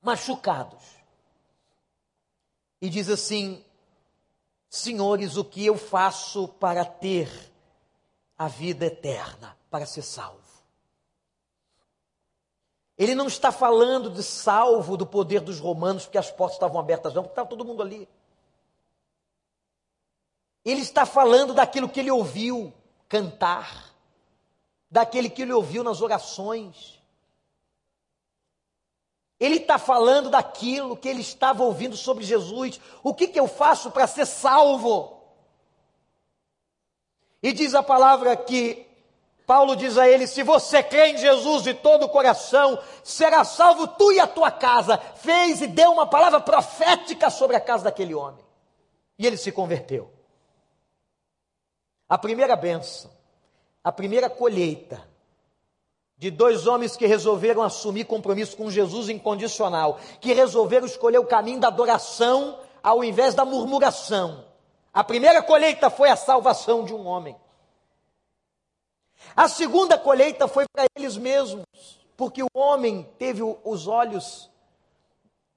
machucados, e diz assim: Senhores, o que eu faço para ter a vida eterna, para ser salvo? Ele não está falando de salvo do poder dos romanos, porque as portas estavam abertas, não, porque estava todo mundo ali. Ele está falando daquilo que ele ouviu cantar, daquele que ele ouviu nas orações. Ele está falando daquilo que ele estava ouvindo sobre Jesus. O que, que eu faço para ser salvo? E diz a palavra que Paulo diz a ele: se você crê em Jesus de todo o coração, será salvo tu e a tua casa. Fez e deu uma palavra profética sobre a casa daquele homem. E ele se converteu. A primeira benção, a primeira colheita de dois homens que resolveram assumir compromisso com Jesus incondicional, que resolveram escolher o caminho da adoração ao invés da murmuração. A primeira colheita foi a salvação de um homem. A segunda colheita foi para eles mesmos, porque o homem teve os olhos,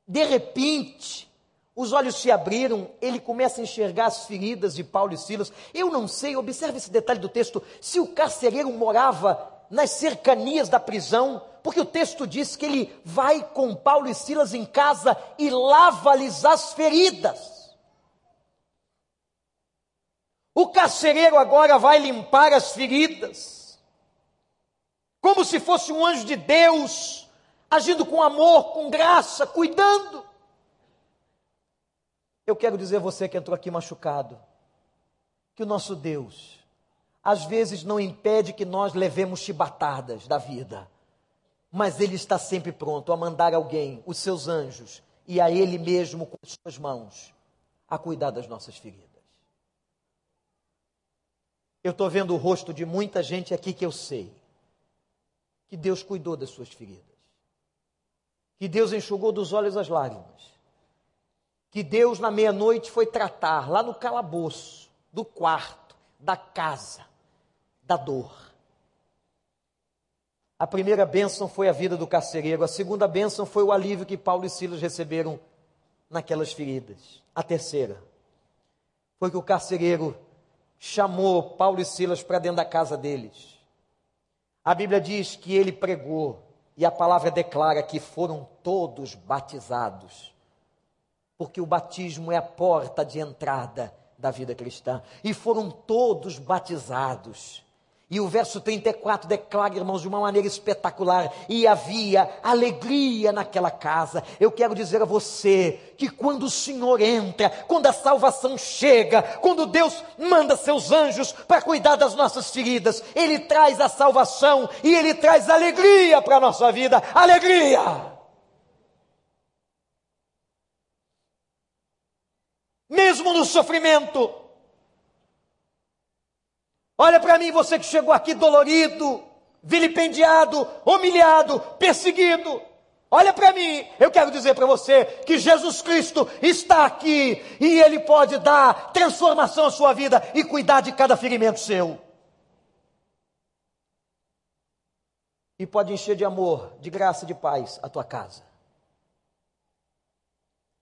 de repente, os olhos se abriram, ele começa a enxergar as feridas de Paulo e Silas. Eu não sei, observe esse detalhe do texto, se o carcereiro morava nas cercanias da prisão, porque o texto diz que ele vai com Paulo e Silas em casa e lava-lhes as feridas. O carcereiro agora vai limpar as feridas como se fosse um anjo de Deus, agindo com amor, com graça, cuidando. Eu quero dizer a você que entrou aqui machucado, que o nosso Deus, às vezes não impede que nós levemos chibatadas da vida, mas Ele está sempre pronto a mandar alguém, os seus anjos, e a Ele mesmo com as suas mãos, a cuidar das nossas feridas. Eu estou vendo o rosto de muita gente aqui que eu sei que Deus cuidou das suas feridas, que Deus enxugou dos olhos as lágrimas, que Deus na meia-noite foi tratar lá no calabouço, do quarto, da casa, da dor. A primeira bênção foi a vida do carcereiro, a segunda bênção foi o alívio que Paulo e Silas receberam naquelas feridas. A terceira foi que o carcereiro chamou Paulo e Silas para dentro da casa deles a Bíblia diz que ele pregou, e a palavra declara que foram todos batizados, porque o batismo é a porta de entrada da vida cristã, e foram todos batizados. E o verso 34 declara, irmãos, de uma maneira espetacular: e havia alegria naquela casa. Eu quero dizer a você que quando o Senhor entra, quando a salvação chega, quando Deus manda seus anjos para cuidar das nossas feridas, Ele traz a salvação e Ele traz alegria para a nossa vida alegria. Mesmo no sofrimento, Olha para mim, você que chegou aqui dolorido, vilipendiado, humilhado, perseguido. Olha para mim, eu quero dizer para você que Jesus Cristo está aqui e Ele pode dar transformação à sua vida e cuidar de cada ferimento seu. E pode encher de amor, de graça, de paz a tua casa.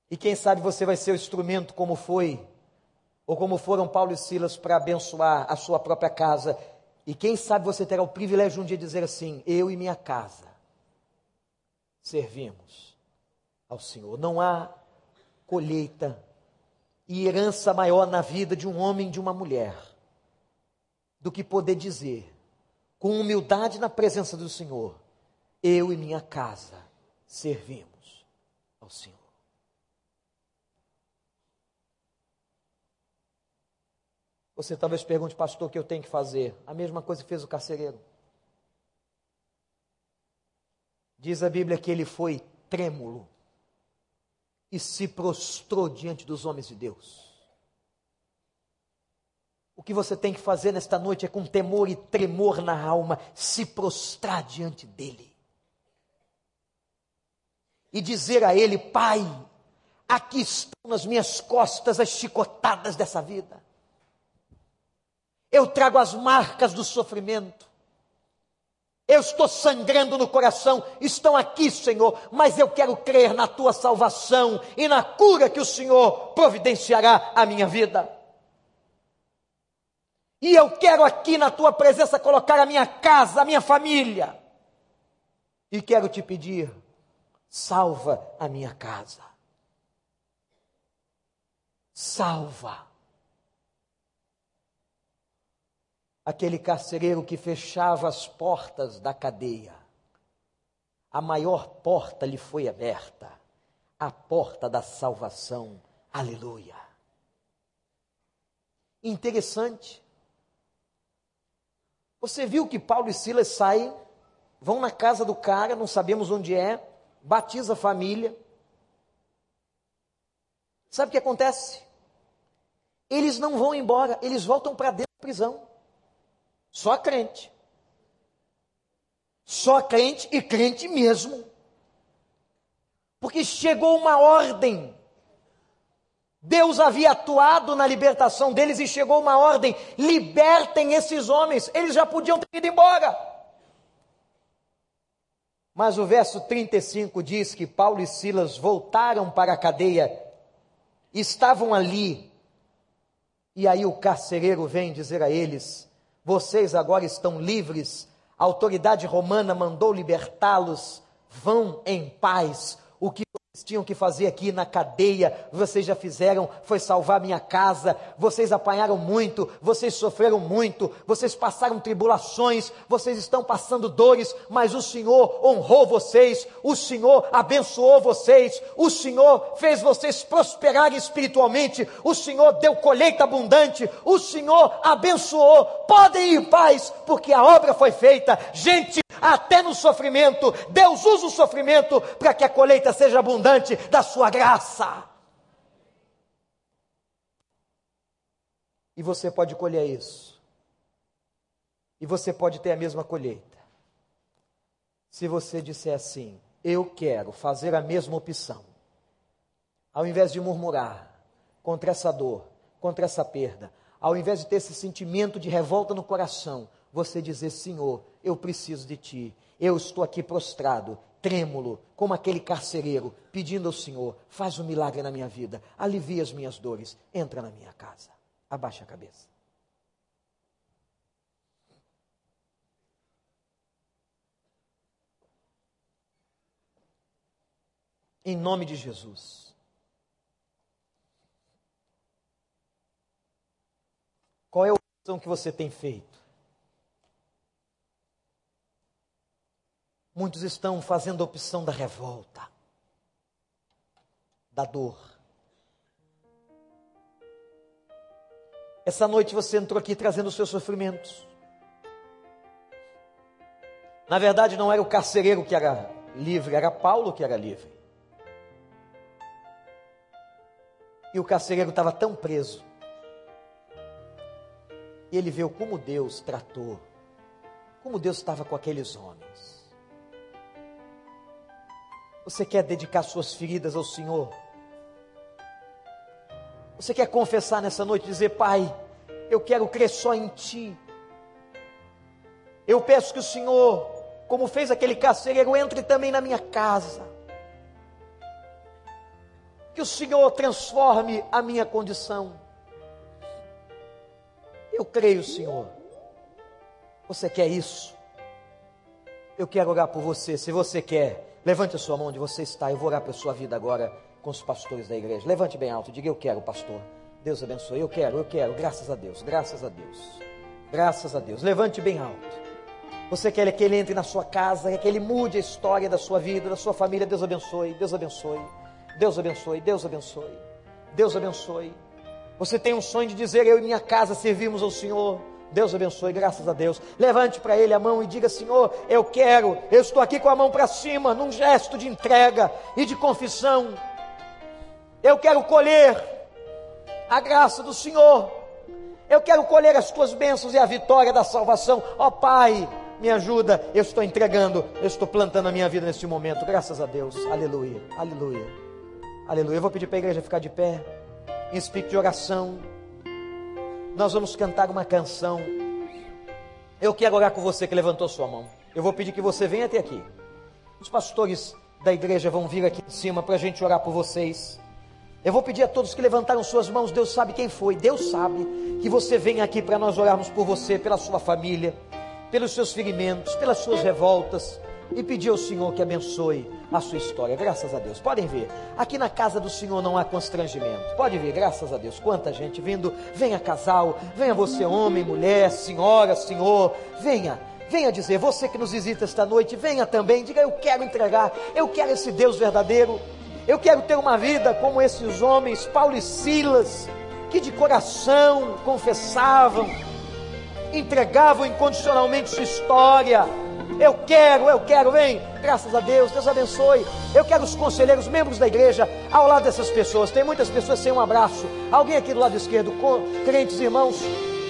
E quem sabe você vai ser o instrumento como foi ou como foram Paulo e Silas para abençoar a sua própria casa. E quem sabe você terá o privilégio um dia de dizer assim: Eu e minha casa servimos ao Senhor. Não há colheita e herança maior na vida de um homem e de uma mulher do que poder dizer, com humildade na presença do Senhor: Eu e minha casa servimos ao Senhor. Você talvez pergunte, pastor, o que eu tenho que fazer? A mesma coisa que fez o carcereiro. Diz a Bíblia que ele foi trêmulo e se prostrou diante dos homens de Deus. O que você tem que fazer nesta noite é com temor e tremor na alma, se prostrar diante dele. E dizer a ele: Pai, aqui estão nas minhas costas as chicotadas dessa vida. Eu trago as marcas do sofrimento. Eu estou sangrando no coração, estão aqui, Senhor, mas eu quero crer na tua salvação e na cura que o Senhor providenciará à minha vida. E eu quero aqui na tua presença colocar a minha casa, a minha família. E quero te pedir, salva a minha casa. Salva. Aquele carcereiro que fechava as portas da cadeia. A maior porta lhe foi aberta, a porta da salvação. Aleluia. Interessante. Você viu que Paulo e Silas saem, vão na casa do cara, não sabemos onde é, batiza a família. Sabe o que acontece? Eles não vão embora, eles voltam para dentro da prisão. Só crente. Só crente e crente mesmo. Porque chegou uma ordem. Deus havia atuado na libertação deles e chegou uma ordem: libertem esses homens. Eles já podiam ter ido embora. Mas o verso 35 diz que Paulo e Silas voltaram para a cadeia, estavam ali, e aí o carcereiro vem dizer a eles: vocês agora estão livres. A autoridade romana mandou libertá-los. Vão em paz. O que tinham que fazer aqui na cadeia, vocês já fizeram, foi salvar minha casa. Vocês apanharam muito, vocês sofreram muito, vocês passaram tribulações, vocês estão passando dores, mas o Senhor honrou vocês, o Senhor abençoou vocês, o Senhor fez vocês prosperarem espiritualmente, o Senhor deu colheita abundante, o Senhor abençoou. Podem ir em paz, porque a obra foi feita. Gente, até no sofrimento, Deus usa o sofrimento para que a colheita seja abundante da sua graça. E você pode colher isso. E você pode ter a mesma colheita. Se você disser assim: Eu quero fazer a mesma opção. Ao invés de murmurar contra essa dor, contra essa perda, ao invés de ter esse sentimento de revolta no coração, você dizer: Senhor, eu preciso de ti. Eu estou aqui prostrado, trêmulo, como aquele carcereiro, pedindo ao Senhor: faz um milagre na minha vida, alivia as minhas dores, entra na minha casa. Abaixa a cabeça. Em nome de Jesus. Qual é a opção que você tem feito? Muitos estão fazendo a opção da revolta, da dor. Essa noite você entrou aqui trazendo os seus sofrimentos. Na verdade, não era o carcereiro que era livre, era Paulo que era livre. E o carcereiro estava tão preso. E ele viu como Deus tratou, como Deus estava com aqueles homens. Você quer dedicar suas feridas ao Senhor? Você quer confessar nessa noite e dizer, Pai, eu quero crer só em Ti. Eu peço que o Senhor, como fez aquele carcereiro, entre também na minha casa. Que o Senhor transforme a minha condição. Eu creio, Senhor. Você quer isso? Eu quero orar por você. Se você quer, Levante a sua mão onde você está. Eu vou orar pela sua vida agora com os pastores da igreja. Levante bem alto. Diga: Eu quero, pastor. Deus abençoe. Eu quero, eu quero. Graças a Deus. Graças a Deus. Graças a Deus. Levante bem alto. Você quer que ele entre na sua casa, que ele mude a história da sua vida, da sua família. Deus abençoe. Deus abençoe. Deus abençoe. Deus abençoe. Deus abençoe. Você tem um sonho de dizer: Eu e minha casa servimos ao Senhor. Deus abençoe, graças a Deus. Levante para Ele a mão e diga: Senhor, eu quero, eu estou aqui com a mão para cima, num gesto de entrega e de confissão. Eu quero colher a graça do Senhor. Eu quero colher as tuas bênçãos e a vitória da salvação. Ó oh, Pai, me ajuda. Eu estou entregando, eu estou plantando a minha vida neste momento. Graças a Deus. Aleluia, aleluia, aleluia. Eu vou pedir para a igreja ficar de pé, em espírito de oração. Nós vamos cantar uma canção. Eu quero orar com você que levantou sua mão. Eu vou pedir que você venha até aqui. Os pastores da igreja vão vir aqui em cima para a gente orar por vocês. Eu vou pedir a todos que levantaram suas mãos, Deus sabe quem foi, Deus sabe que você venha aqui para nós orarmos por você, pela sua família, pelos seus ferimentos, pelas suas revoltas e pedir ao Senhor que abençoe a sua história. Graças a Deus. Podem ver, aqui na casa do Senhor não há constrangimento. Pode ver, graças a Deus. Quanta gente vindo. Venha casal, venha você homem, mulher, senhora, senhor. Venha. Venha dizer, você que nos visita esta noite, venha também, diga eu quero entregar, eu quero esse Deus verdadeiro, eu quero ter uma vida como esses homens, Paulo e Silas, que de coração confessavam, entregavam incondicionalmente sua história. Eu quero, eu quero, vem, graças a Deus, Deus abençoe. Eu quero os conselheiros, membros da igreja, ao lado dessas pessoas. Tem muitas pessoas sem um abraço. Alguém aqui do lado esquerdo, com crentes irmãos,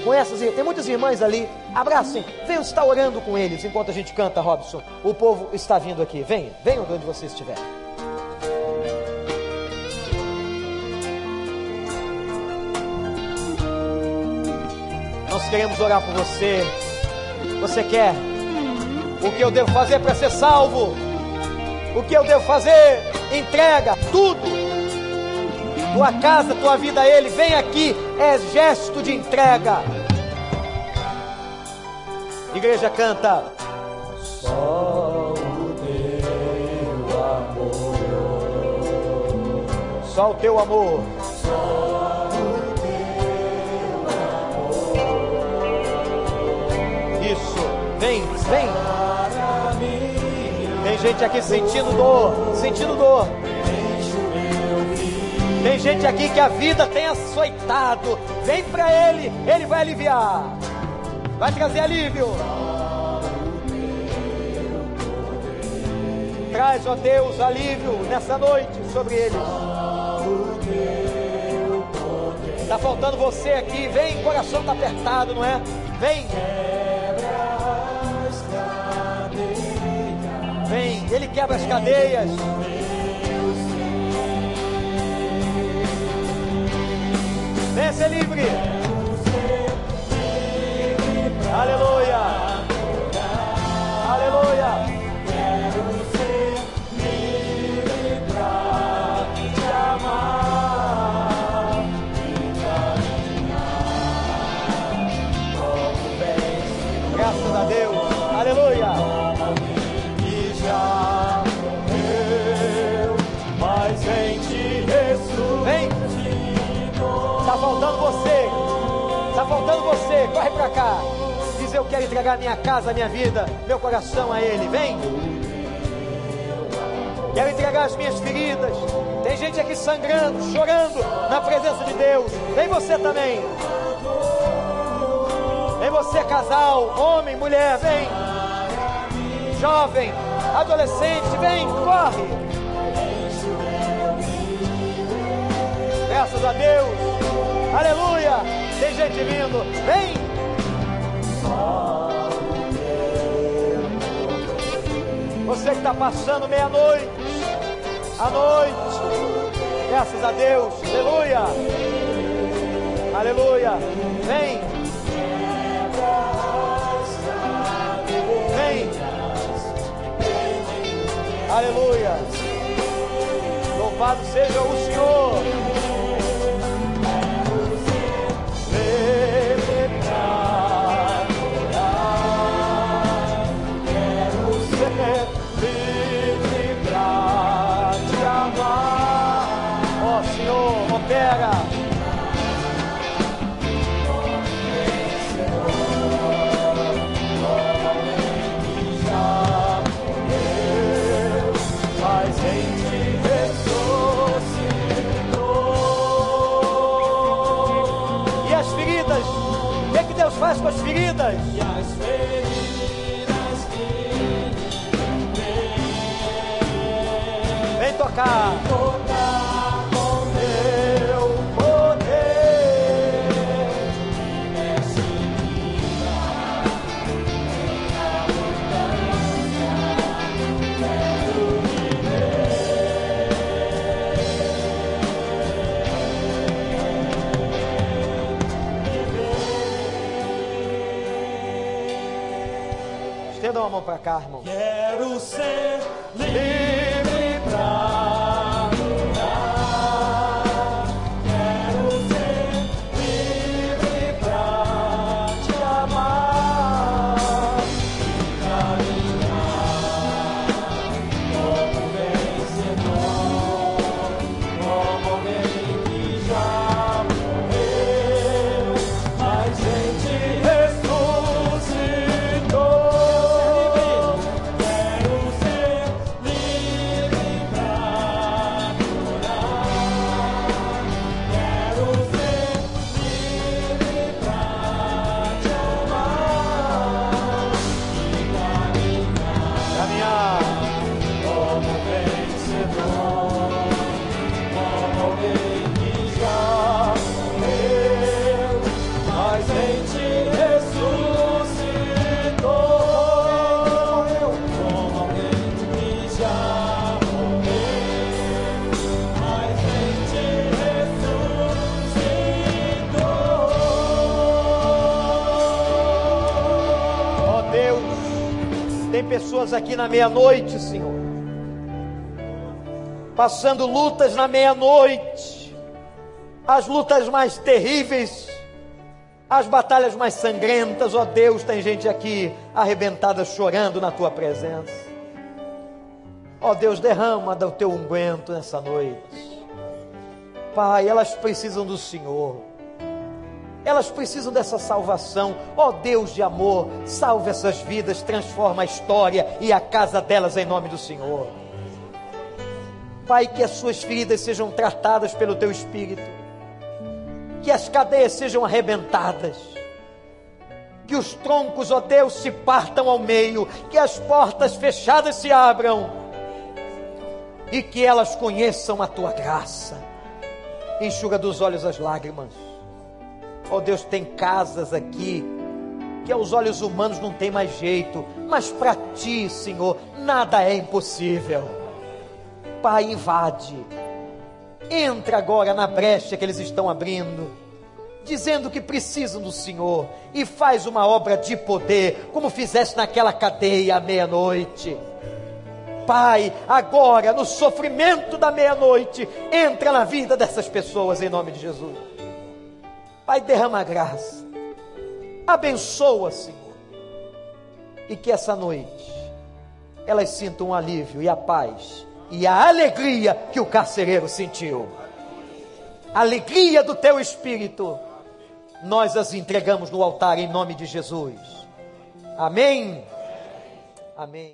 com essas, tem muitas irmãs ali. Abracem, venham estar orando com eles enquanto a gente canta, Robson. O povo está vindo aqui. Venha, venham de onde você estiver. Nós queremos orar por você. Você quer? O que eu devo fazer para ser salvo? O que eu devo fazer? Entrega tudo. Tua casa, tua vida a Ele. Vem aqui. É gesto de entrega. Igreja canta. Só o teu amor. Só o teu amor. Vem, vem. Tem gente aqui sentindo dor, sentindo dor. Tem gente aqui que a vida tem açoitado. Vem para Ele, Ele vai aliviar. Vai trazer alívio. Traz, ó Deus, alívio nessa noite sobre eles. Está faltando você aqui. Vem, coração está apertado, não é? Vem. Ele quebra as cadeias. Venha ser livre. Aleluia. Aleluia. Minha casa, minha vida, meu coração a Ele. Vem. Quero entregar as minhas feridas. Tem gente aqui sangrando, chorando na presença de Deus. Vem você também. Vem você, casal, homem, mulher, vem. Jovem, adolescente, vem, corre. Graças a Deus. Aleluia. Tem gente vindo. Vem! Você que está passando meia-noite, à noite, graças a Deus, aleluia, aleluia, vem, vem, aleluia, louvado seja o Senhor. faz com as feridas. E as feridas que ninguém... Vem tocar. Para cá, irmão. Quero ser tem pessoas aqui na meia-noite, Senhor, passando lutas na meia-noite, as lutas mais terríveis, as batalhas mais sangrentas, ó Deus, tem gente aqui arrebentada chorando na tua presença. Ó Deus, derrama do teu unguento nessa noite. Pai, elas precisam do Senhor. Elas precisam dessa salvação. Ó Deus de amor, salve essas vidas, transforma a história e a casa delas em nome do Senhor. Pai, que as suas feridas sejam tratadas pelo teu espírito. Que as cadeias sejam arrebentadas. Que os troncos, ó Deus, se partam ao meio, que as portas fechadas se abram e que elas conheçam a tua graça. Enxuga dos olhos as lágrimas. Oh Deus, tem casas aqui que aos olhos humanos não tem mais jeito, mas para ti, Senhor, nada é impossível. Pai, invade. Entra agora na brecha que eles estão abrindo, dizendo que precisam do Senhor e faz uma obra de poder, como fizeste naquela cadeia à meia-noite. Pai, agora no sofrimento da meia-noite, entra na vida dessas pessoas em nome de Jesus. Pai, derrama graça, abençoa, Senhor, e que essa noite elas sintam um alívio e a paz e a alegria que o carcereiro sentiu. Alegria do teu espírito, nós as entregamos no altar em nome de Jesus. Amém. Amém.